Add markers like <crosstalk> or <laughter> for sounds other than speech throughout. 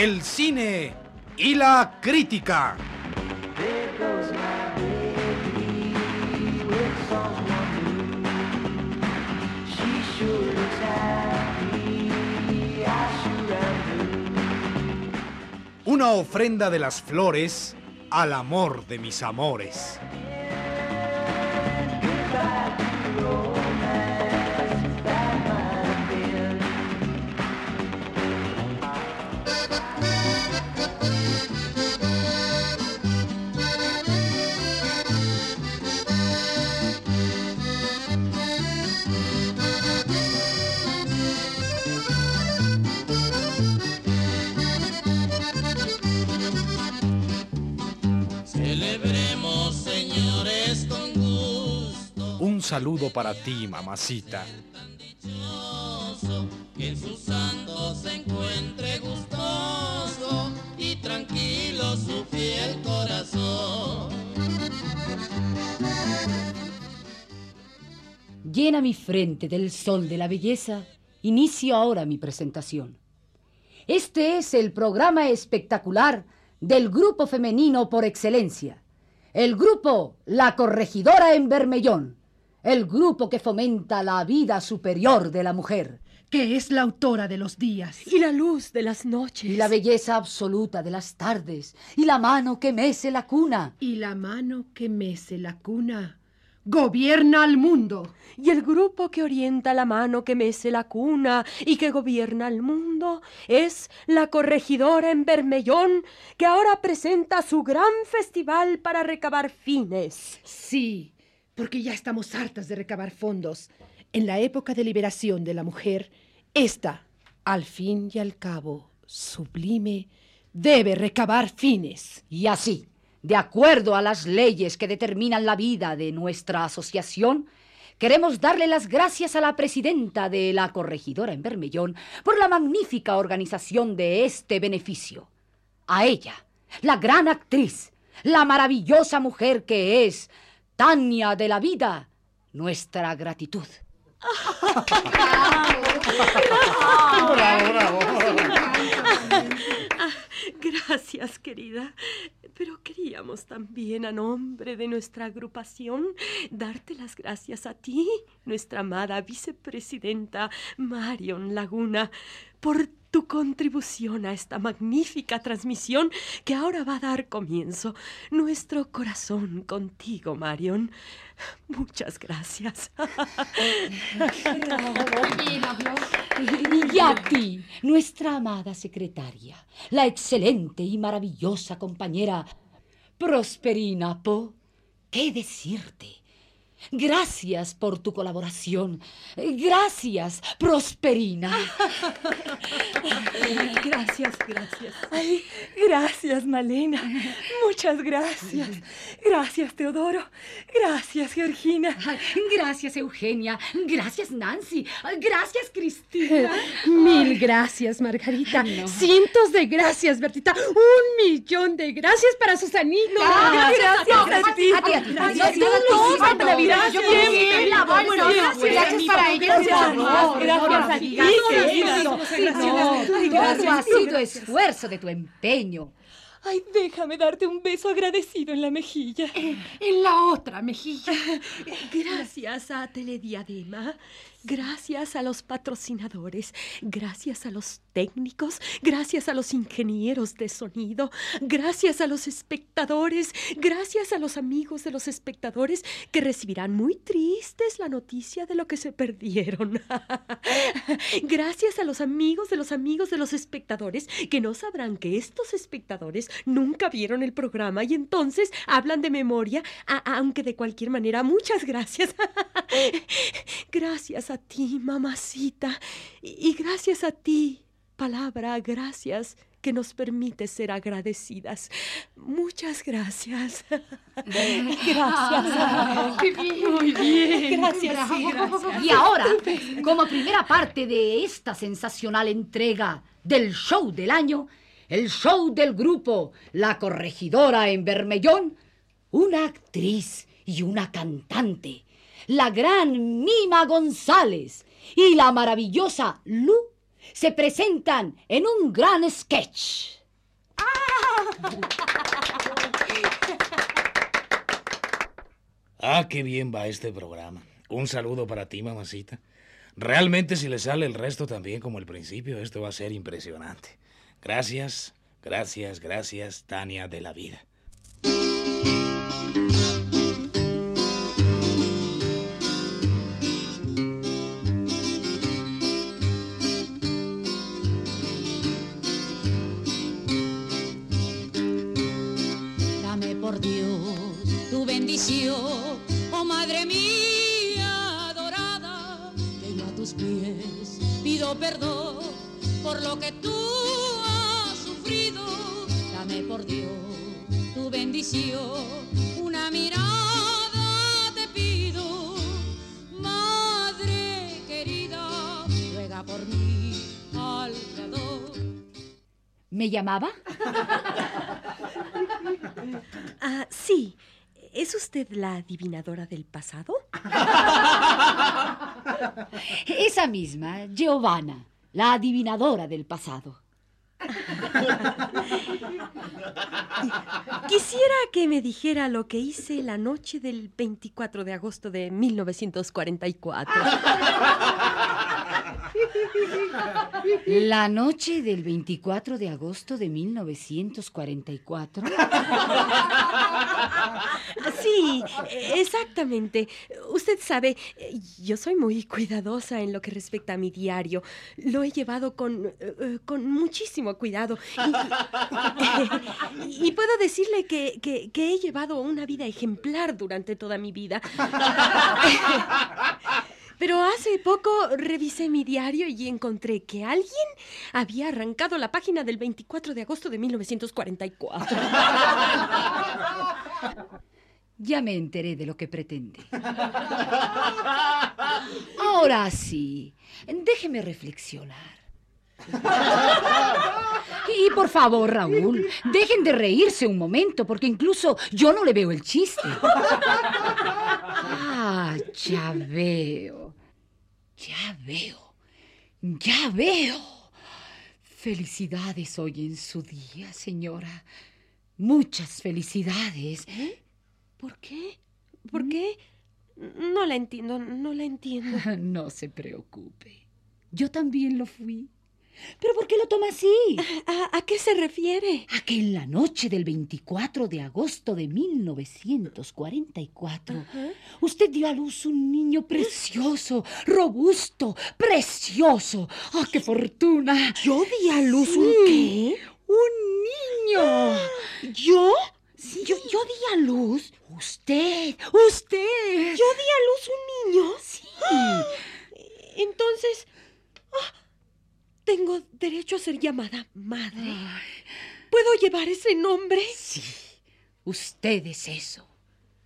el cine y la crítica. Una ofrenda de las flores al amor de mis amores. Saludo para ti, mamacita. Llena mi frente del sol de la belleza. Inicio ahora mi presentación. Este es el programa espectacular del grupo femenino por excelencia. El grupo La Corregidora en Bermellón. El grupo que fomenta la vida superior de la mujer. que es la autora de los días. y la luz de las noches. Y la belleza absoluta de las tardes. Y la mano que mece la cuna. Y la mano que mece la cuna gobierna al mundo. Y el grupo que orienta la mano que mece la cuna y que gobierna el mundo es la corregidora en Bermellón, que ahora presenta su gran festival para recabar fines. Sí, porque ya estamos hartas de recabar fondos. En la época de liberación de la mujer, esta, al fin y al cabo, sublime, debe recabar fines. Y así, de acuerdo a las leyes que determinan la vida de nuestra asociación, queremos darle las gracias a la presidenta de la corregidora en Bermellón por la magnífica organización de este beneficio. A ella, la gran actriz, la maravillosa mujer que es Tania de la Vida, nuestra gratitud. <laughs> Gracias, querida. Pero queríamos también, a nombre de nuestra agrupación, darte las gracias a ti, nuestra amada vicepresidenta Marion Laguna, por tu contribución a esta magnífica transmisión que ahora va a dar comienzo. Nuestro corazón contigo, Marion. Muchas gracias. Y a ti, nuestra amada secretaria, la excelente y maravillosa compañera Prosperina Po, ¿qué decirte? Gracias por tu colaboración. Gracias, Prosperina. Gracias, gracias. Ay, gracias, Malena. Muchas gracias. Gracias, Teodoro. Gracias, Georgina. Gracias, Eugenia. Gracias, Nancy. Gracias, Cristina. Mil gracias, Margarita. no. Cientos de gracias, Bertita. Un millón de gracias para Susanita. Gracias a ti. A ti, a ti. Gracias. Yo- Todos yo-. Bueno, Gracias para ellos. Gracias, gracias gracias, ha sido gracias. esfuerzo de tu empeño. Ay, déjame darte un beso agradecido en la mejilla. En la otra mejilla. <laughs> Gracias a Telediadema, gracias a los patrocinadores, gracias a los técnicos, gracias a los ingenieros de sonido, gracias a los espectadores, gracias a los amigos de los espectadores que recibirán muy tristes la noticia de lo que se perdieron. <laughs> gracias a los amigos de los amigos de los espectadores que no sabrán que estos espectadores nunca vieron el programa y entonces hablan de memoria, aunque de cualquier manera, muchas gracias. <laughs> gracias a ti, mamacita, y, y gracias a ti, palabra, gracias que nos permite ser agradecidas. Muchas gracias. <laughs> gracias. Muy bien. Gracias, sí, gracias. Y ahora, como primera parte de esta sensacional entrega del show del año, el show del grupo La Corregidora en Bermellón, una actriz y una cantante, la gran Mima González y la maravillosa Lu se presentan en un gran sketch. Ah, qué bien va este programa. Un saludo para ti, mamacita. Realmente si le sale el resto también como el principio, esto va a ser impresionante. Gracias, gracias, gracias, Tania de la vida. ¿Me llamaba? <laughs> Ah, sí. ¿Es usted la adivinadora del pasado? <laughs> Esa misma, Giovanna, la adivinadora del pasado. <laughs> Quisiera que me dijera lo que hice la noche del 24 de agosto de 1944. La noche del 24 de agosto de 1944. Sí, exactamente. Usted sabe, yo soy muy cuidadosa en lo que respecta a mi diario. Lo he llevado con, eh, con muchísimo cuidado. Y, puedo decirle que, que- que he llevado una vida ejemplar durante toda mi vida. Pero hace poco revisé mi diario y encontré que alguien había arrancado la página del 24 de agosto de 1944. <laughs> Ya me enteré de lo que pretende. Ahora sí, déjeme reflexionar. <laughs> Y por favor, Raúl, dejen de reírse un momento, porque incluso yo no le veo el chiste. <laughs> Ah, ya veo. Ya veo. Ya veo. Felicidades hoy en su día, señora. Muchas felicidades. ¿Por qué? ¿Por qué? No la entiendo, no la entiendo. <laughs> No se preocupe. Yo también lo fui. ¿Pero por qué lo toma así? ¿A, a qué se refiere? A que en la noche del 24 de agosto de 1944 usted dio a luz un niño precioso, robusto, precioso. ¡Ah, qué fortuna! ¿Yo di a luz un qué? ¡Un niño! <gasps> ¿Yo? Sí. ¿Yo, yo di a luz? ¡Usted! ¡Usted! ¿Yo di a luz un niño? Sí. <gasps> Entonces, ah, tengo derecho a ser llamada madre. ¿Puedo llevar ese nombre? Sí, usted es eso.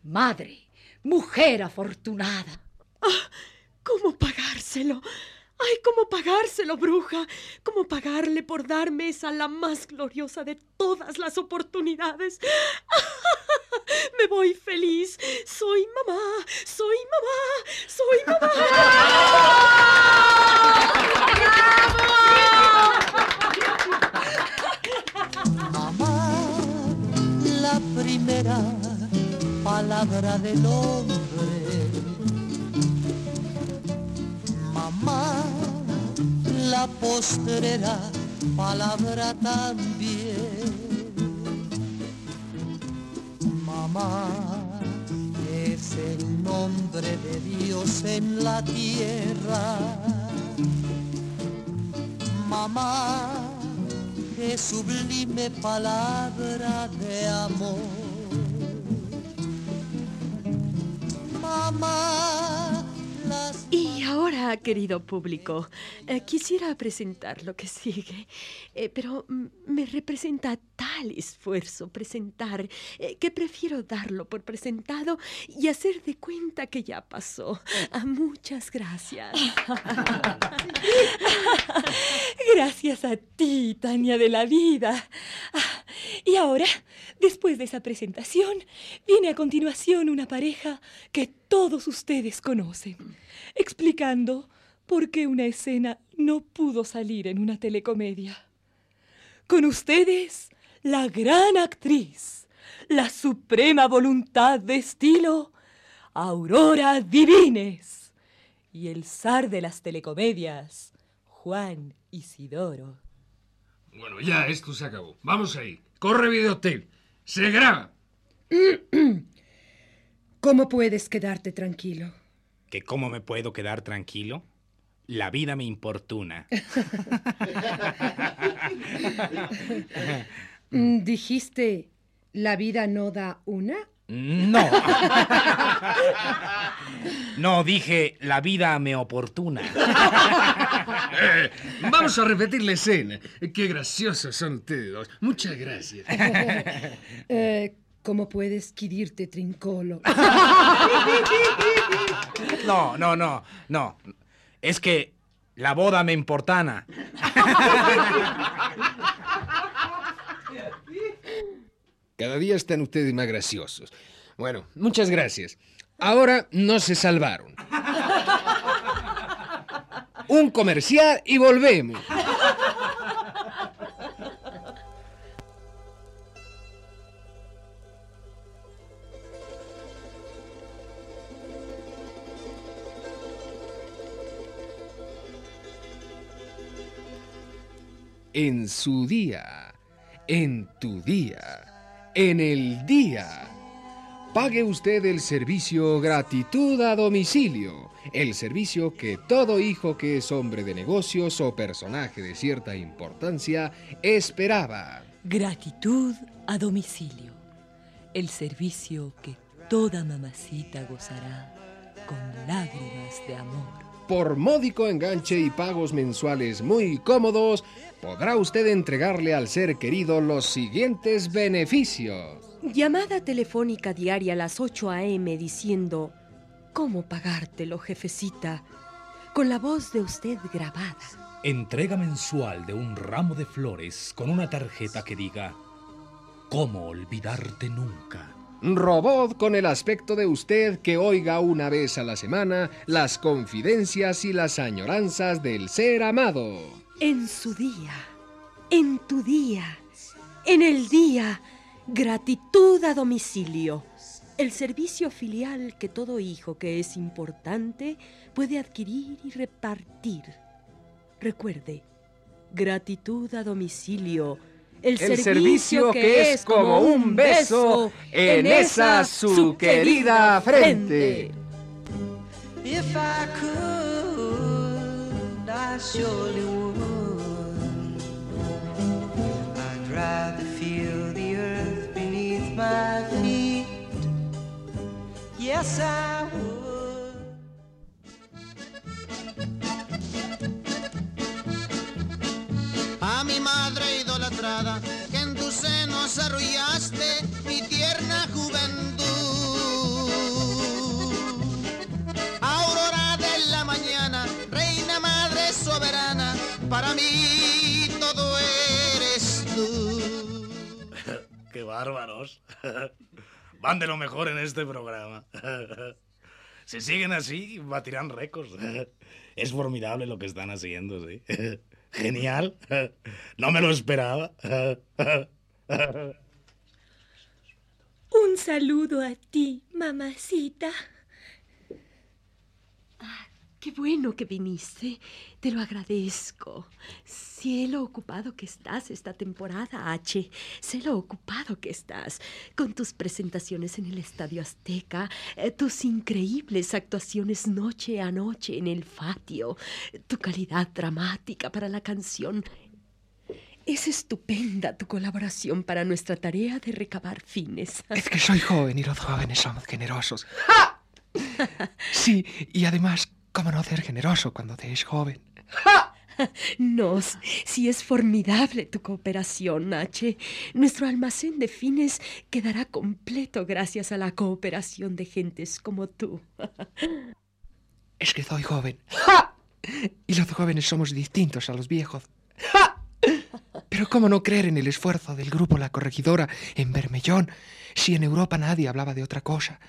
Madre, mujer afortunada. ¿Cómo pagárselo? Ay, ¿cómo pagárselo, bruja? ¿Cómo pagarle por darme esa la más gloriosa de todas las oportunidades? <laughs> Me voy feliz. Soy mamá, soy mamá, soy mamá. Mamá, <laughs> palabra del hombre. Mamá, la postrera palabra también. Mamá, es el nombre de Dios en la tierra. Mamá, qué sublime palabra de amor. Y ahora, querido público, eh, quisiera presentar lo que sigue, eh, pero mm, me representa tal esfuerzo presentar eh, que prefiero darlo por presentado y hacer de cuenta que ya pasó. Ah, muchas gracias. <laughs> <laughs> Gracias a ti, Tania de la vida. Ah, y ahora, después de esa presentación, viene a continuación una pareja que todos ustedes conocen, explicando por qué una escena no pudo salir en una telecomedia. Con ustedes, la gran actriz, la suprema voluntad de estilo, Aurora Divines, y el zar de las telecomedias, Juan Isidoro. Bueno, ya, esto se acabó. Vamos ahí. Corre videotape. Se graba. <clears throat> ¿Cómo puedes quedarte tranquilo? ¿Que cómo me puedo quedar tranquilo? La vida me importuna. <laughs> Mm, Dijiste, ¿la vida no da una? No. No, dije, la vida me oportuna. Eh, vamos a repetir la escena. Qué graciosos son todos. Muchas gracias. Eh, ¿Cómo puedes quirirte trincolo? No, no, no, no. Es que la boda me importana. Cada día están ustedes más graciosos. Bueno, muchas gracias. Ahora no se salvaron. Un comercial y volvemos. En su día, en tu día, en el día. Pague usted el servicio gratitud a domicilio, el servicio que todo hijo que es hombre de negocios o personaje de cierta importancia esperaba. Gratitud a domicilio. El servicio que toda mamacita gozará con lágrimas de amor. Por módico enganche y pagos mensuales muy cómodos, podrá usted entregarle al ser querido los siguientes beneficios. Llamada telefónica diaria a las 8 a.m. diciendo, ¿cómo pagártelo, jefecita? Con la voz de usted grabada. Entrega mensual de un ramo de flores con una tarjeta que diga, ¿Cómo olvidarte nunca? Robot con el aspecto de usted que oiga una vez a la semana las confidencias y las añoranzas del ser amado. En su día, en tu día, en el día, gratitud a domicilio. El servicio filial que todo hijo que es importante puede adquirir y repartir. Recuerde, gratitud a domicilio. El, El servicio que es como un beso en esa su querida frente. If I could, I surely would. I'd rather feel the earth beneath my feet. Yes, I would. A mi madre arrullaste mi tierna juventud. Aurora de la mañana, reina madre soberana, para mí todo eres tú. <laughs> ¡Qué bárbaros! <laughs> Van de lo mejor en este programa. <laughs> Si siguen así, batirán récords. Es formidable lo que están haciendo, sí. Genial. No me lo esperaba. Un saludo a ti, mamacita. Qué bueno que viniste. Te lo agradezco. Sé lo ocupado que estás esta temporada, H. Sé lo ocupado que estás. Con tus presentaciones en el Estadio Azteca, eh, tus increíbles actuaciones noche a noche en el patio, tu calidad dramática para la canción. Es estupenda tu colaboración para nuestra tarea de recabar fines. Es que soy joven y los jóvenes somos generosos. <laughs> Sí, y además, ¿cómo no ser generoso cuando te es joven? Nos, si es formidable tu cooperación, H. Nuestro almacén de fines quedará completo gracias a la cooperación de gentes como tú. Es que soy joven. Y los jóvenes somos distintos a los viejos. Pero ¿cómo no creer en el esfuerzo del grupo La Corregidora en Bermellón si en Europa nadie hablaba de otra cosa?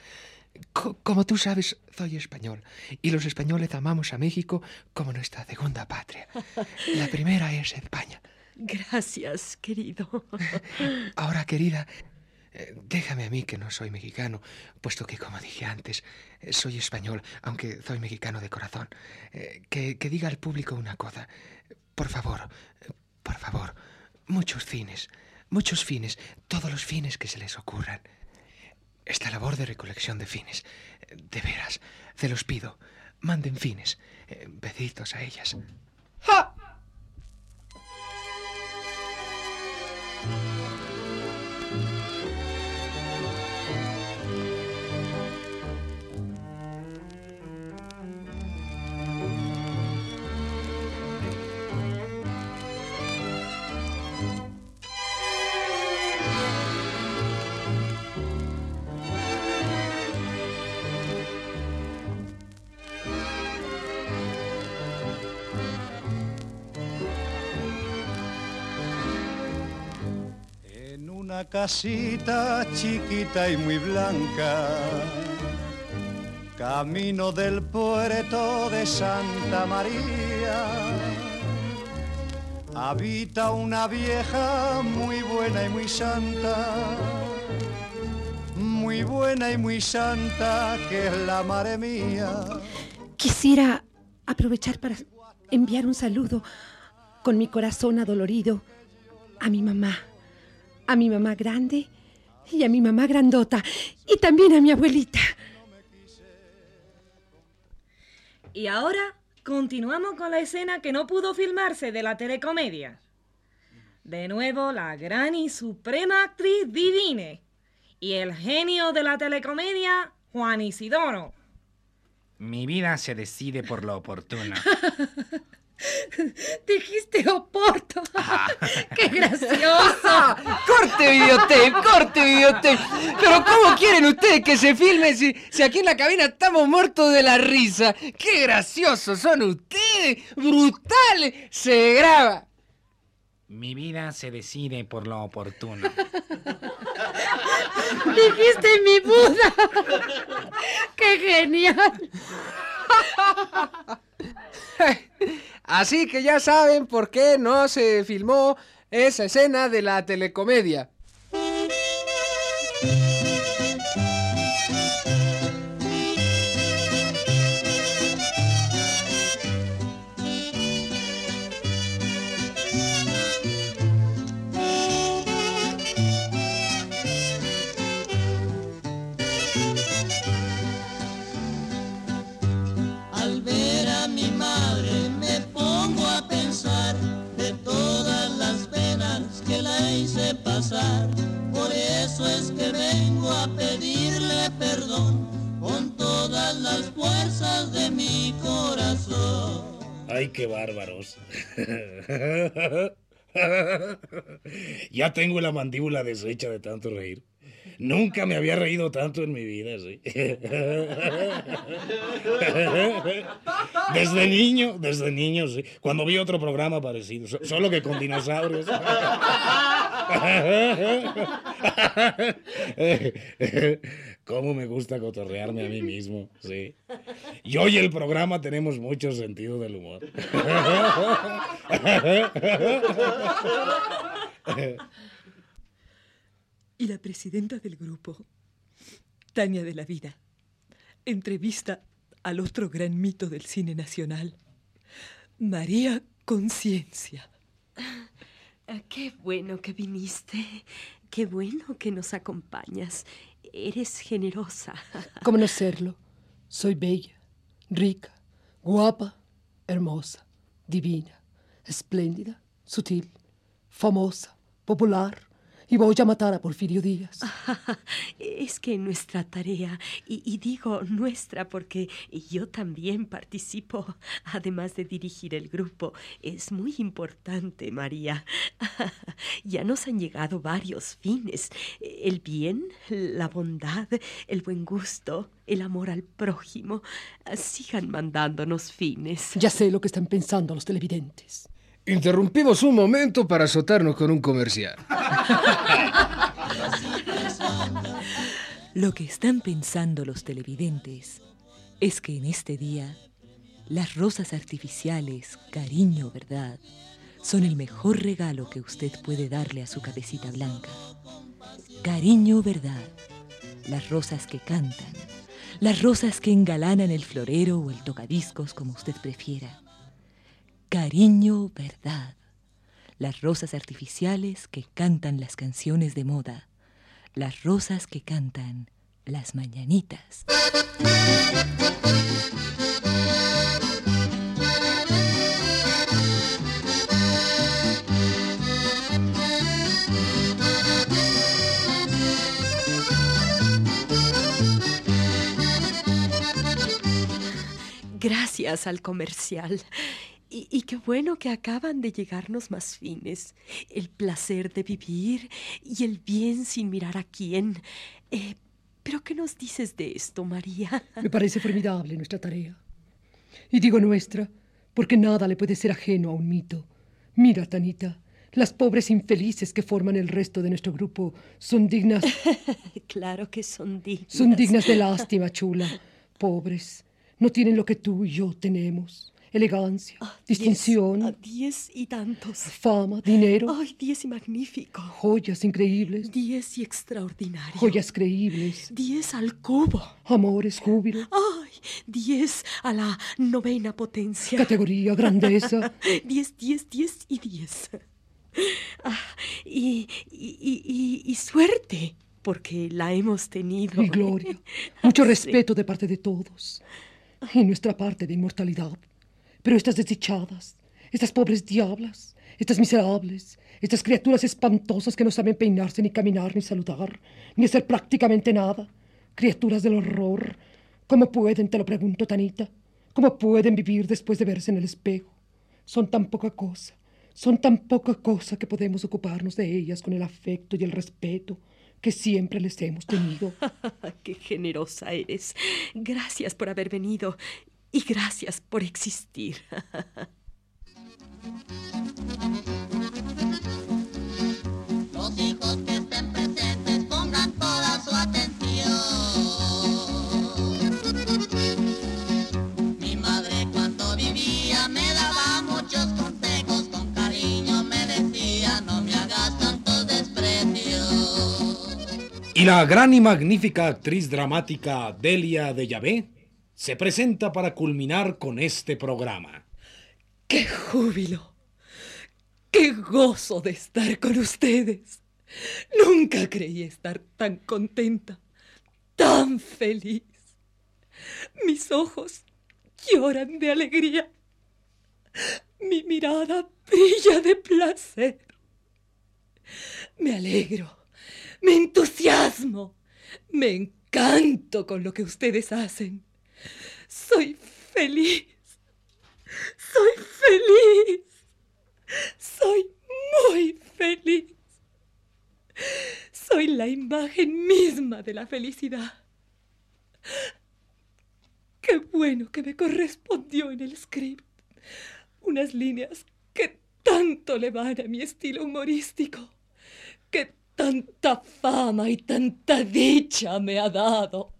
Co- como tú sabes, soy español y los españoles amamos a México como nuestra segunda patria. <laughs> La primera es España. Gracias, querido. <laughs> Ahora, querida, eh, déjame a mí que no soy mexicano, puesto que, como dije antes, soy español, aunque soy mexicano de corazón. Eh, que, que diga al público una cosa. Por favor, por favor, muchos fines, muchos fines, todos los fines que se les ocurran. Esta labor de recolección de fines, de veras, se los pido, manden fines, eh, besitos a ellas. Casita chiquita y muy blanca, camino del puerto de Santa María, habita una vieja muy buena y muy santa, muy buena y muy santa, que es la madre mía. Quisiera aprovechar para enviar un saludo con mi corazón adolorido a mi mamá, a mi mamá grande y a mi mamá grandota y también a mi abuelita. Y ahora continuamos con la escena que no pudo filmarse de la telecomedia. De nuevo, la gran y suprema actriz Divine y el genio de la telecomedia, Juan Isidoro. Mi vida se decide por lo oportuno. <laughs> <laughs> Dijiste oporto. <laughs> ¡Qué gracioso! <laughs> ¡Corte videotape! ¡Corte videotape! Pero ¿cómo quieren ustedes que se filme si, si aquí en la cabina estamos muertos de la risa? ¡Qué graciosos son ustedes! ¡Brutales! ¡Se graba! Mi vida se decide por lo oportuno. Dijiste mi Buda. ¡Qué genial! <laughs> Así que ya saben por qué no se filmó esa escena de la telecomedia. Qué bárbaros. <laughs> ya tengo la mandíbula deshecha de tanto reír. Nunca me había reído tanto en mi vida, sí. <laughs> Desde niño, desde niño, sí. Cuando vi otro programa parecido, so- solo que con dinosaurios. <laughs> Cómo me gusta cotorrearme a mí mismo, sí. Y el programa tenemos mucho sentido del humor. Y la presidenta del grupo, Tania de la Vida, entrevista al otro gran mito del cine nacional, María Conciencia. Ah, Qué bueno que viniste. Qué bueno que nos acompañas. Eres generosa. ¿Cómo no serlo? Soy bella, rica, guapa, hermosa, divina, espléndida, sutil, famosa, popular. Y voy a matar a Porfirio Díaz. <laughs> Es que nuestra tarea, y, y digo nuestra porque yo también participo, además de dirigir el grupo, es muy importante, María. <laughs> Ya nos han llegado varios fines. El bien, la bondad, el buen gusto, el amor al prójimo. Sigan mandándonos fines. Ya sé lo que están pensando los televidentes. Interrumpimos un momento para azotarnos con un comercial. Lo que están pensando los televidentes es que en este día las rosas artificiales, cariño, verdad, son el mejor regalo que usted puede darle a su cabecita blanca. Cariño, verdad, las rosas que cantan, las rosas que engalanan el florero o el tocadiscos como usted prefiera. Cariño, verdad, las rosas artificiales que cantan las canciones de moda las rosas que cantan las mañanitas. Gracias al comercial. Y, qué bueno que acaban de llegarnos más fines. El placer de vivir y el bien sin mirar a quién. Eh, ¿Pero qué nos dices de esto, María? Me parece formidable nuestra tarea. Y digo nuestra, porque nada le puede ser ajeno a un mito. Mira, Tanita, las pobres infelices que forman el resto de nuestro grupo son dignas. <laughs> claro que son dignas. Son dignas de lástima, chula. Pobres. No tienen lo que tú y yo tenemos elegancia, ah, distinción. Diez, ah, diez, y tantos. Fama, dinero. Ay, diez y magnífico. Joyas increíbles. Diez y extraordinario. Joyas creíbles. Diez al cubo. Amores, júbilo. Ay, diez a la novena potencia. Categoría, grandeza. <laughs> diez, diez, diez y diez. Ah, y, y, y, y suerte porque la hemos tenido. Y gloria. <laughs> Mucho respeto de parte de todos. Y nuestra parte de inmortalidad. Pero estas desdichadas, estas pobres diablas, estas miserables, estas criaturas espantosas que no saben peinarse, ni caminar, ni saludar, ni hacer prácticamente nada, criaturas del horror, ¿cómo pueden, te lo pregunto, Tanita? ¿Cómo pueden vivir después de verse en el espejo? Son tan poca cosa, son tan poca cosa que podemos ocuparnos de ellas con el afecto y el respeto que siempre les hemos tenido. <laughs> ¡Qué generosa eres! Gracias por haber venido y gracias por existir. Los hijos que estén presentes pongan toda su atención. Mi madre cuando vivía me daba muchos consejos, con cariño me decía no me hagas tantos desprecios. Y la gran y magnífica actriz dramática Delia de Yahvé se presenta para culminar con este programa. ¡Qué júbilo! ¡Qué gozo de estar con ustedes! Nunca creí estar tan contenta, tan feliz. Mis ojos lloran de alegría. Mi mirada brilla de placer. Me alegro, me entusiasmo, me encanto con lo que ustedes hacen. Soy feliz. Soy feliz. Soy muy feliz. Soy la imagen misma de la felicidad. Qué bueno que me correspondió en el script unas líneas que tanto le van a mi estilo humorístico, que tanta fama y tanta dicha me ha dado.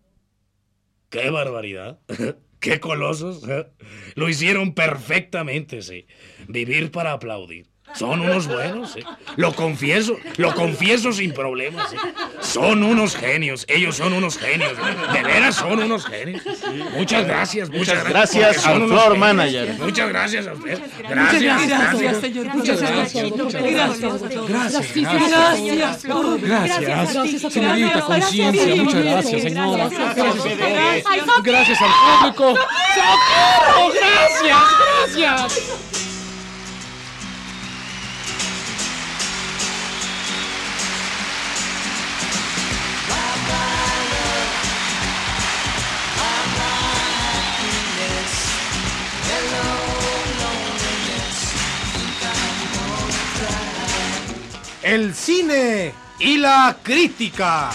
¡Qué barbaridad! <laughs> ¡Qué colosos! <laughs> Lo hicieron perfectamente, sí. Vivir para aplaudir. Son unos buenos, ¿eh? Lo confieso, lo confieso sin problemas. ¿eh? Son unos genios, ellos son unos genios. De veras son unos genios. Muchas gracias, muchas, gracias al floor manager. Muchas gracias a usted. Gracias, gracias, señor. Muchas gracias. Gracias. Gracias. Gracias. Gracias. Señorita Conciencia, muchas gracias, señora. Gracias al público. ¡Socorro! Gracias, gracias. El cine y la crítica.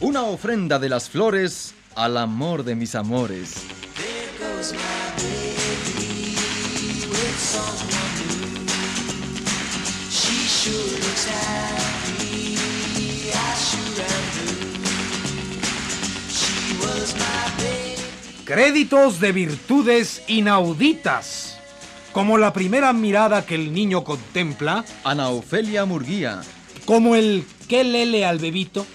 Una ofrenda de las flores al amor de mis amores. Créditos de virtudes inauditas, como la primera mirada que el niño contempla, Ana Ofelia Murguía, como el que lele al bebito,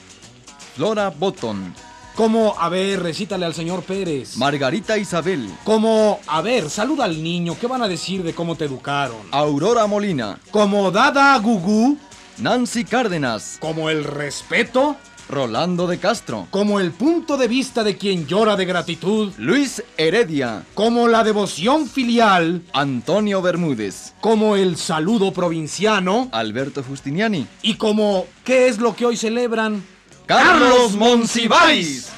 Flora Botton, como, a ver, recítale al señor Pérez, Margarita Isabel, como, a ver, saluda al niño, ¿qué van a decir de cómo te educaron? Aurora Molina, Como Dada Gugú, Nancy Cárdenas, como el respeto, Rolando de Castro, como el punto de vista de quien llora de gratitud, Luis Heredia, como la devoción filial, Antonio Bermúdez, como el saludo provinciano. Alberto Justiniani, y como ¿qué es lo que hoy celebran? Carlos Monsiváis.